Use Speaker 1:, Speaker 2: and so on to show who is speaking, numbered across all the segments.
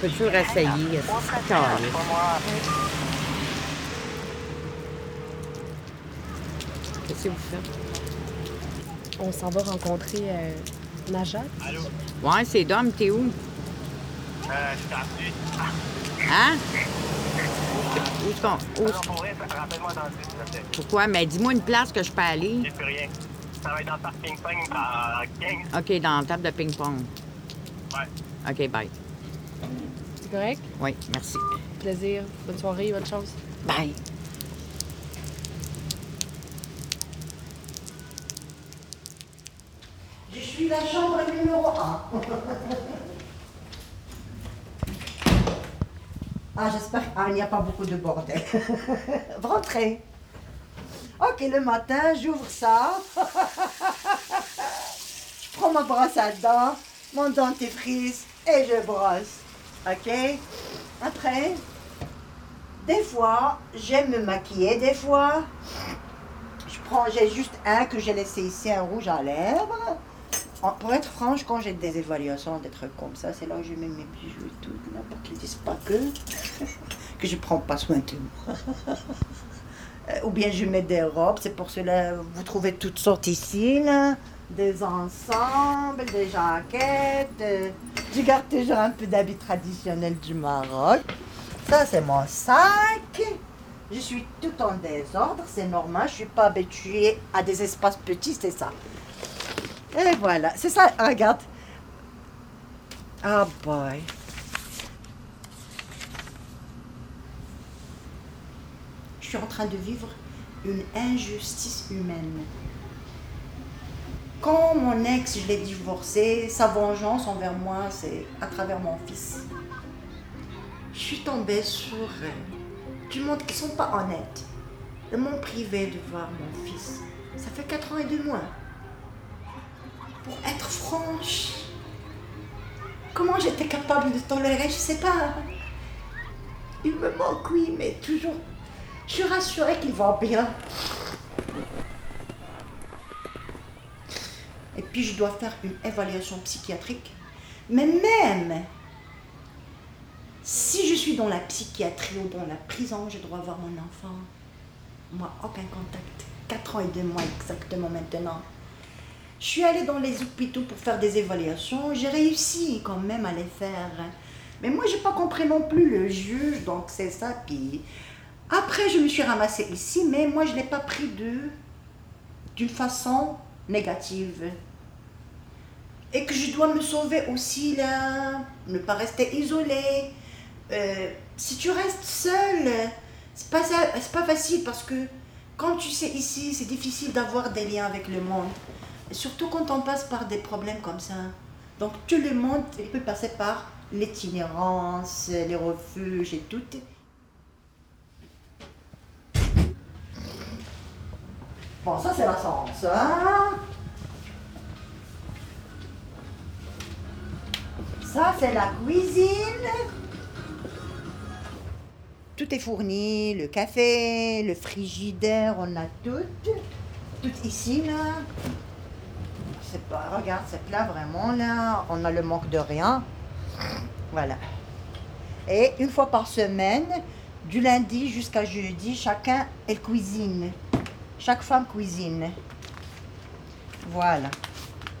Speaker 1: Peux-tu réessayer? Calé. Qu'est-ce que vous faites?
Speaker 2: On s'en va rencontrer euh, Najat.
Speaker 1: Ouais, c'est Dom, t'es où?
Speaker 3: Euh, je.
Speaker 1: Hein? Où est-ce qu'on. où-
Speaker 3: dans.
Speaker 1: Pourquoi? Mais dis-moi une place que je peux aller.
Speaker 3: J'ai plus rien. Ça va être dans le parking pong à 15.
Speaker 1: OK, dans la table de ping-pong.
Speaker 3: Ouais.
Speaker 1: OK, bye.
Speaker 2: C'est correct?
Speaker 1: Oui, merci.
Speaker 2: Plaisir. Bonne soirée, bonne chance.
Speaker 1: Bye.
Speaker 4: Je suis la chambre numéro 1. ah, j'espère qu'il n'y a pas beaucoup de bordel. Rentrez. Ok, le matin, j'ouvre ça. je prends ma brosse à dents, mon dentifrice et je brosse. Ok Après, des fois, j'aime me maquiller, des fois, je prends, j'ai juste un que j'ai laissé ici, un rouge à lèvres. Pour être franche, quand j'ai des évaluations, des trucs comme ça, c'est là où je mets mes bijoux et tout, là, pour qu'ils disent pas que, que je prends pas soin de moi. Euh, Ou bien je mets des robes, c'est pour cela, vous trouvez toutes sortes ici. Des ensembles, des jaquettes. Je garde toujours un peu d'habits traditionnels du Maroc. Ça, c'est mon sac. Je suis tout en désordre, c'est normal. Je suis pas habituée à des espaces petits, c'est ça. Et voilà, c'est ça, regarde. Ah boy. Je suis en train de vivre une injustice humaine. Quand mon ex, je l'ai divorcé, sa vengeance envers moi, c'est à travers mon fils. Je suis tombée sur euh, du monde qui sont pas honnêtes. Ils m'ont privé de voir mon fils. Ça fait quatre ans et deux mois. Pour être franche, comment j'étais capable de tolérer, je sais pas. Il me manque, oui, mais toujours. Je suis rassurée qu'il va bien. Et puis je dois faire une évaluation psychiatrique. Mais même si je suis dans la psychiatrie ou dans la prison, je dois voir mon enfant. Moi, aucun contact. Quatre ans et deux mois exactement maintenant. Je suis allée dans les hôpitaux pour faire des évaluations. J'ai réussi quand même à les faire. Mais moi, j'ai pas compris non plus le juge, donc c'est ça. Puis après, je me suis ramassée ici, mais moi, je l'ai pas pris de d'une façon négative. Et que je dois me sauver aussi là, ne pas rester isolée. Euh, si tu restes seule, c'est pas, ça- pas facile parce que quand tu sais ici, c'est difficile d'avoir des liens avec le monde. Surtout quand on passe par des problèmes comme ça. Donc tout le monde peut passer par l'itinérance, les refuges et tout. Bon, ça c'est l'ascenseur. C'est la cuisine. Tout est fourni, le café, le frigidaire, on a tout. Tout ici là. C'est pas, regarde, c'est plat vraiment là. On a le manque de rien. Voilà. Et une fois par semaine, du lundi jusqu'à jeudi, chacun elle cuisine. Chaque femme cuisine. Voilà.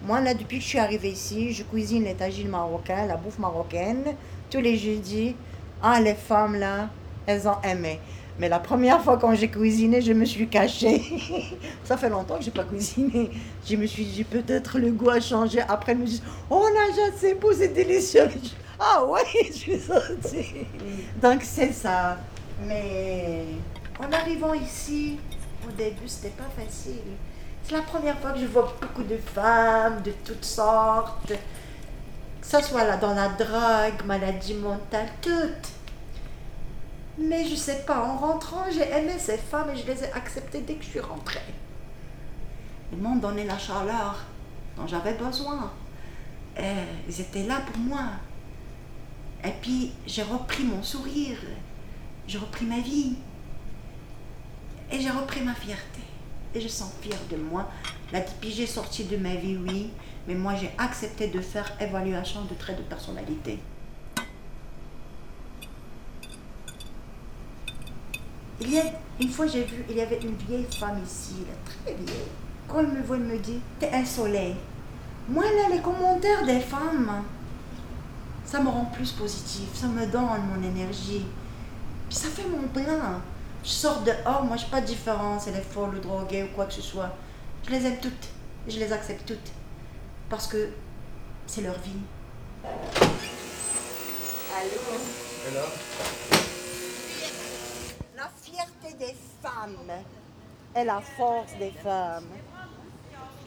Speaker 4: Moi, là, depuis que je suis arrivée ici, je cuisine les tagines marocains, la bouffe marocaine, tous les jeudis. Ah, les femmes, là, elles ont aimé. Mais la première fois quand j'ai cuisiné, je me suis cachée. Ça fait longtemps que j'ai pas cuisiné. Je me suis dit, peut-être le goût a changé. Après, elles me disent, oh, Najat, c'est beau, c'est délicieux. Je- Ah ouais, je suis sortie. Donc, c'est ça. Mais en arrivant ici, au début, c'était pas facile. C'est la première fois que je vois beaucoup de femmes de toutes sortes. Que ce soit dans la drogue, maladie mentale, toutes. Mais je sais pas, en rentrant, j'ai aimé ces femmes et je les ai acceptées dès que je suis rentrée. Ils m'ont donné la chaleur dont j'avais besoin. Et ils étaient là pour moi. Et puis, j'ai repris mon sourire. J'ai repris ma vie. Et j'ai repris ma fierté et je sens fière de moi. La DPJ est sortie de ma vie, oui, mais moi j'ai accepté de faire évaluation de traits de personnalité. Il y a, une fois j'ai vu, il y avait une vieille femme ici, très vieille. Quand elle me voit, elle me dit, t'es un soleil. Moi là, les commentaires des femmes, ça me rend plus positive, ça me donne mon énergie. Puis ça fait mon plein. Je sors dehors, moi, je n'ai pas de différence, elle est folle ou droguée ou quoi que ce soit. Je les aime toutes, je les accepte toutes. Parce que c'est leur vie. Allô? La fierté des femmes est la force des femmes.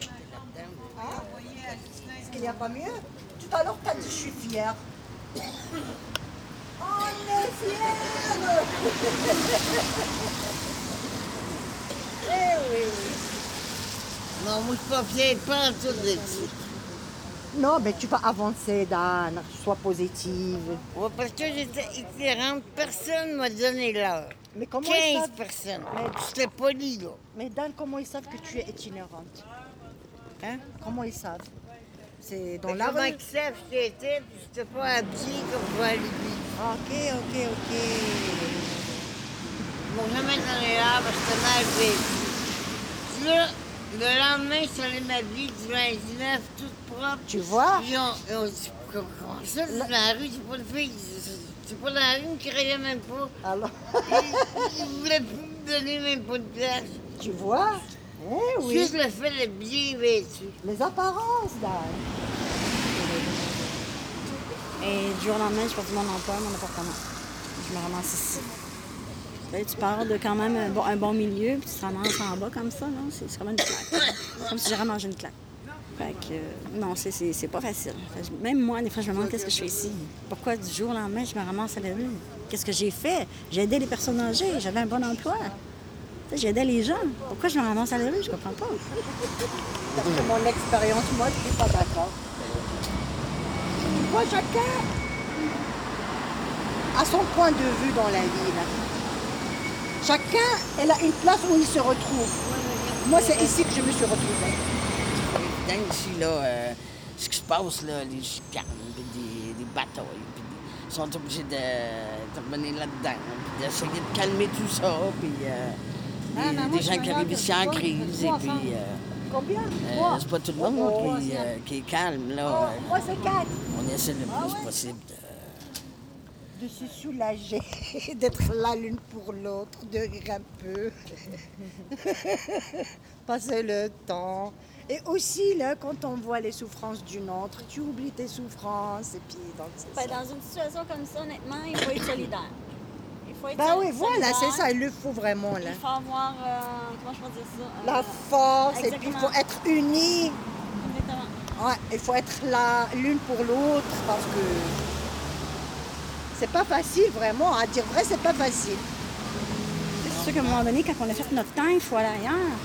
Speaker 4: Hein? Est-ce qu'il n'y a pas mieux? Tout à l'heure, t'as dit je suis fière. Eh oui, oui.
Speaker 5: Non, moi, je suis pas en tout de ça.
Speaker 4: Non, mais tu vas avancer, Dan. Sois positive.
Speaker 5: Ouais, parce que j'étais itinérante, personne m'a donné l'heure.
Speaker 4: Mais comment ils
Speaker 5: 15
Speaker 4: savent
Speaker 5: personnes.
Speaker 4: Mais-
Speaker 5: J'étais poli, là.
Speaker 4: Mais Dan, comment ils savent que tu es itinérante?
Speaker 5: Hein?
Speaker 4: Comment ils savent? C'est dans la
Speaker 5: comment
Speaker 4: rue
Speaker 5: ils savent que j'étais, puis j'étais pas habillée comme aller vivre.
Speaker 4: Ok, ok, ok.
Speaker 5: Ils m'ont jamais donné l'heure parce que j'étais mal vêtue. Puis là, le lendemain, je suis allée m'habiller du lundi neuf, toute propre.
Speaker 4: Tu vois
Speaker 5: Ils ont, ils ont dit, comment ça, c'est dans la rue, c'est pas une fille. c'est- pas dans la rue, ils me créaient même pas.
Speaker 4: Alors,
Speaker 5: Ils, ils voulaient plus me donner même pas de place.
Speaker 4: tu vois Eh oui.
Speaker 5: Juste le fait d'être bien vêtu.
Speaker 4: Les apparences, Dan.
Speaker 6: Et du jour au lendemain, je perds mon emploi, mon appartement. Je me ramasse ici. Là, tu pars de quand même un bon, milieu, puis tu te ramasses en bas comme ça, là. C'est c'est comme une claque. comme si j'aurais mangé une claque. Fait que, euh, non, c'est- pas facile. Je- même moi, des fois, je me demande qu'est-ce que je fais ici. Pourquoi du jour au lendemain, je me ramasse à la rue? Qu'est-ce que j'ai fait? J'ai aidé les personnes âgées, j'avais un bon emploi. J'aidais les gens. Pourquoi je me ramasse à la rue? Je comprends pas.
Speaker 4: C'est mon expérience, moi, je suis pas d'accord. Tu vois, chacun a son point de vue dans la vie. là. Chacun, elle a une place où il se retrouve. Moi, c'est ici que je me suis retrouvée.
Speaker 7: évident ici, là, euh, ce qui se passe, là, les chicanes, puis des, des batailles, puis des- ils sont obligés de, de revenir là-dedans, puis d'essayer de calmer tout ça, puis euh, des,
Speaker 6: Ah, moi,
Speaker 7: des
Speaker 6: je
Speaker 7: gens qui arrivent ici en crise, et puis euh,
Speaker 4: Combien?
Speaker 7: euh, c'est pas tout le monde qui, qui est calme, là.
Speaker 4: Oh, moi, c'est quatre.
Speaker 7: on essaie le plus possible de...
Speaker 4: de se soulager, d'être là l'une pour l'autre, de rire un peu, passer le temps. Et aussi, là, quand on voit les souffrances d'une autre, tu oublies tes souffrances. Et puis, donc,
Speaker 6: Ben,
Speaker 4: ça.
Speaker 6: dans une situation comme ça, honnêtement, il faut être solidaire. Il faut être
Speaker 4: Bah oui, voilà, c'est ça, il le faut vraiment, là.
Speaker 6: Il faut avoir, euh, comment je peux dire ça? Euh,
Speaker 4: La force, et puis il faut être unis.
Speaker 6: Exactement.
Speaker 4: Ouais, il faut être là l'une pour l'autre parce que c'est pas facile vraiment. À dire vrai, c'est pas facile.
Speaker 6: C'est sûr qu'à un moment donné, quand on a fait notre temps, il faut aller ailleurs.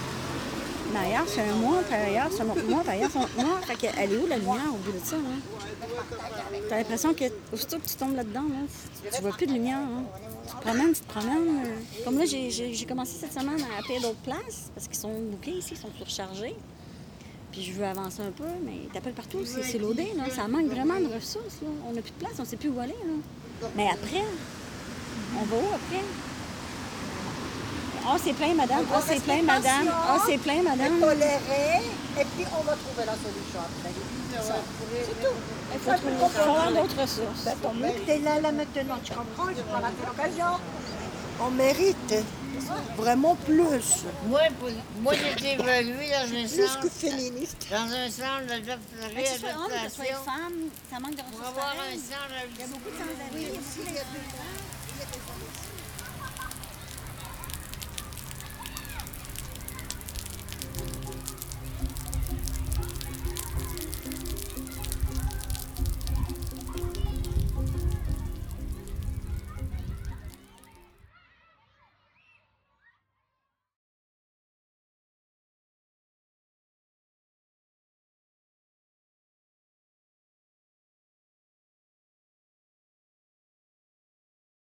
Speaker 6: Mais ailleurs, c'est un mois, puis ailleurs, c'est un mois, puis ailleurs, c'est un est où la lumière au bout de ça? Là? T'as l'impression que aussitôt que tu tombes là-dedans, là, tu, tu vois plus de lumière. hein? Tu te promènes, tu te promènes. euh. Comme là, j'ai- commencé cette semaine à appeler d'autres places parce qu'ils sont bouqués ici, ils sont surchargés. Puis je veux avancer un peu, mais t'appelles partout, c'est loadé. Ça manque vraiment de ressources. On n'a plus de place, on ne sait plus où aller. Mais après, on va où après? Oh, c'est plein, madame. Oh, c'est plein, madame. Oh, c'est plein, madame.
Speaker 4: Tolérer, et puis on va trouver la solution après. C'est tout.
Speaker 6: Il faut avoir d'autres ressources.
Speaker 4: Ben, tant mieux que t'es là, là maintenant, tu comprends, je pas rater l'occasion. On mérite vraiment plus,
Speaker 5: Moi, moi j'ai été évaluée dans un
Speaker 4: plus
Speaker 5: centre,
Speaker 4: que féministe.
Speaker 5: dans un centre de de
Speaker 6: Mais que ce soit homme, que ce soit
Speaker 5: réadaptation
Speaker 6: femme, ça manque de
Speaker 5: pour
Speaker 6: ressources
Speaker 5: avoir un
Speaker 6: pareilles.
Speaker 5: centre
Speaker 6: Il y a beaucoup de